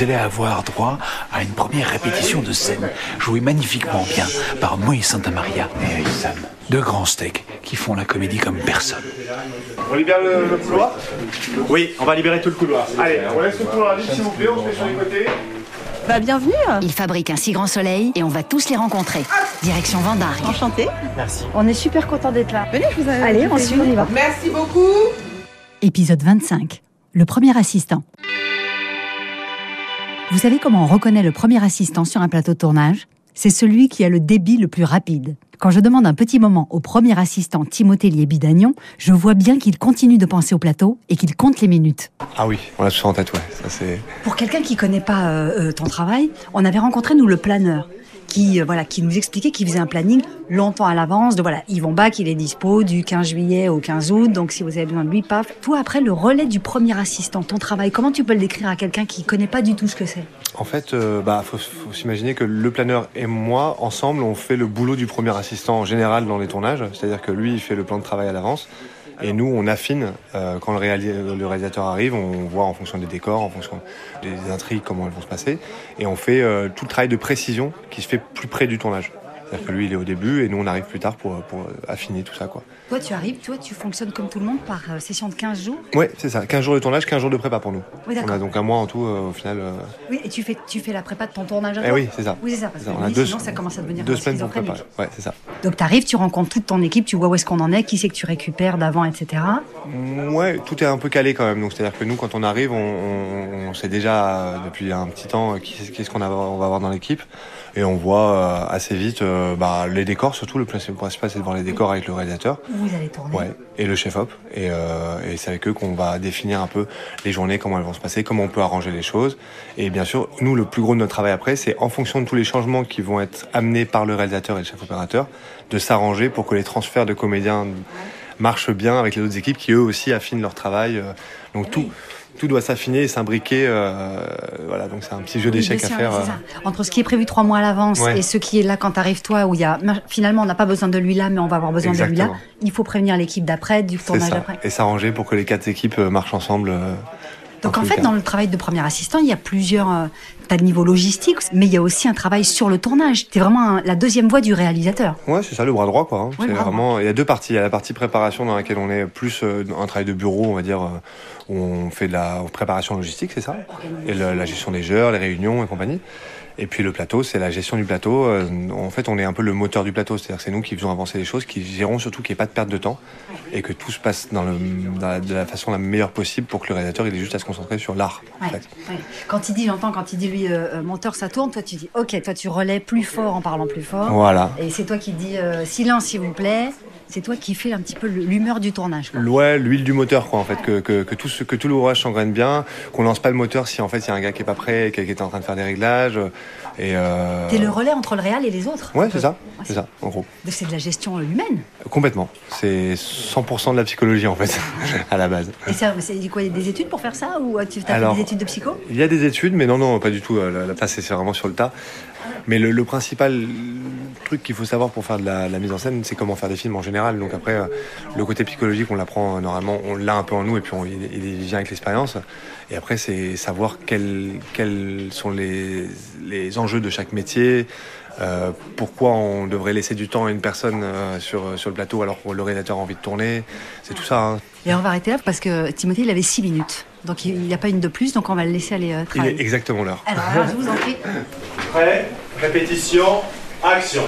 vous allez avoir droit à une première répétition de scène, jouée magnifiquement bien par Moïse Santamaria et Aïssam. Deux grands steaks qui font la comédie comme personne. On libère le, le couloir Oui, on va libérer tout le couloir. Allez, on laisse le couloir libre s'il vous plaît, on se met sur les côtés. Bah bienvenue Ils fabriquent un si grand soleil et on va tous les rencontrer. Direction Vendargue. Enchantée Merci. On est super content d'être là. Venez, je vous ai... Allez, on suit, on y va. Merci beaucoup. Épisode 25. Le premier assistant. Vous savez comment on reconnaît le premier assistant sur un plateau de tournage? C'est celui qui a le débit le plus rapide. Quand je demande un petit moment au premier assistant Timothée Liébidagnon, je vois bien qu'il continue de penser au plateau et qu'il compte les minutes. Ah oui, on a tout ça en tête, ouais. Ça, c'est... Pour quelqu'un qui connaît pas euh, euh, ton travail, on avait rencontré nous le planeur qui euh, voilà qui nous expliquait qu'il faisait un planning longtemps à l'avance de voilà Yvon Bach il est dispo du 15 juillet au 15 août donc si vous avez besoin de lui paf toi après le relais du premier assistant ton travail comment tu peux le décrire à quelqu'un qui connaît pas du tout ce que c'est? En fait, euh, bah, faut, faut s'imaginer que le planeur et moi, ensemble, on fait le boulot du premier assistant en général dans les tournages. C'est-à-dire que lui, il fait le plan de travail à l'avance. Et nous, on affine euh, quand le, réali- le réalisateur arrive, on voit en fonction des décors, en fonction des intrigues, comment elles vont se passer. Et on fait euh, tout le travail de précision qui se fait plus près du tournage. C'est-à-dire que lui, il est au début et nous, on arrive plus tard pour, pour affiner tout ça. Quoi. toi tu arrives toi tu fonctionnes comme tout le monde par euh, session de 15 jours? Ouais, c'est ça. 15 jours de tournage, 15 jours de prépa pour nous. Oui, on a donc un mois en tout, euh, au final. euh, oui et tu fais tu fais la prépa de ton tournage à Eh oui, c'est ça. oui c'est ça parce ça. que On a oui, deux, sinon ça commence à devenir deux semaines schizophrénique. préparer. Ouais, c'est ça. donc tu arrives tu rencontres toute ton équipe tu vois où est-ce qu'on en est qui c'est que tu récupères d'avant etc Ouais, tout est un peu calé quand même. Donc c'est-à-dire que nous, quand on arrive, on, on- on sait déjà depuis un petit temps qui- qu'est-ce qu'on a- on va avoir dans l'équipe, et on voit assez vite euh, bah, les décors. Surtout le principe principal, c'est de voir les décors avec le réalisateur, vous allez tourner ouais, et le chef-op. Et, euh, et c'est avec eux qu'on va définir un peu les journées, comment elles vont se passer, comment on peut arranger les choses. Et bien sûr, nous, le plus gros de notre travail après, c'est en fonction de tous les changements qui vont être amenés par le réalisateur et le chef opérateur, de s'arranger pour que les transferts de comédiens marchent bien avec les autres équipes qui eux aussi affinent leur travail. euh, Donc tout, tout doit s'affiner et s'imbriquer. euh, voilà, donc c'est un petit jeu d'échecs à faire. euh, ça. Entre ce qui est prévu trois mois à l'avance Ouais. et ce qui est là quand t'arrives toi, où il y a finalement on n'a pas besoin de lui là, mais on va avoir besoin de lui là. Il faut prévenir l'équipe d'après, du tournage d'après. Et s'arranger pour que les quatre équipes euh, marchent ensemble. euh, Donc en fait, cas. dans le travail de premier assistant, il y a plusieurs. Euh, T'as le niveau logistique, mais il y a aussi un travail sur le tournage. T'es vraiment un- la deuxième voix du réalisateur. Ouais, c'est ça, le bras droit, quoi. hein. Ouais, c'est vraiment. Il y a deux parties. Il y a la partie préparation dans laquelle on est plus euh, un travail de bureau, on va dire, euh, où on fait de la préparation logistique, c'est ça, et le- la gestion des heures, les réunions et compagnie. Et puis le plateau, c'est la gestion du plateau. Euh, en fait, on est un peu le moteur du plateau, c'est-à-dire que c'est nous qui faisons avancer les choses, qui gérons surtout qu'il n'y ait pas de perte de temps et que tout se passe dans le, dans la- de la façon la meilleure possible pour que le réalisateur il ait juste à se concentrer sur l'art. en Ouais, fait. ouais. Quand il dit, j'entends, quand il dit lui, euh, euh, monteur, ça tourne, toi tu dis, ok, toi tu relais plus fort en parlant plus fort. Voilà. Et c'est toi qui dis, euh, silence s'il vous plaît. C'est toi qui fais un petit peu l'humeur du tournage. l'huile du moteur, quoi, en fait, que, tout, ce, que tout l'ouvrage s'engraine bien, qu'on lance pas le moteur si en fait il y a un gars qui est pas prêt, et qui est en train de faire des réglages. Et euh... T'es le relais entre le réal et les autres. Ouais, c'est ça, Ouais, c'est ça, en gros. C'est de la gestion euh, humaine. Complètement. C'est 100% de la psychologie, en fait, à la base. Et ça, c'est quoi, il y a des études pour faire ça ou euh, tu as fait des études de psycho? Il y a des études, mais non, non, pas du tout. euh, place, c'est vraiment sur le tas. Mais le, le principal truc qu'il faut savoir pour faire de la, la mise en scène, c'est comment faire des films en général. Donc après, le côté psychologique, on l'apprend normalement, on l'a un peu en nous, et puis on, il, il vient avec l'expérience. Et après, c'est savoir quels, quels sont les, les enjeux de chaque métier. euh, pourquoi on devrait laisser du temps à une personne euh, sur, sur le plateau alors que le réalisateur a envie de tourner C'est tout ça. hein. Et on va arrêter là parce que Timothée, il avait 6 minutes. Donc il n'y a pas une de plus, donc on va le laisser aller euh, Il travailler. est exactement l'heure. Alors, alors, je vous en prie. Prêt Répétition, action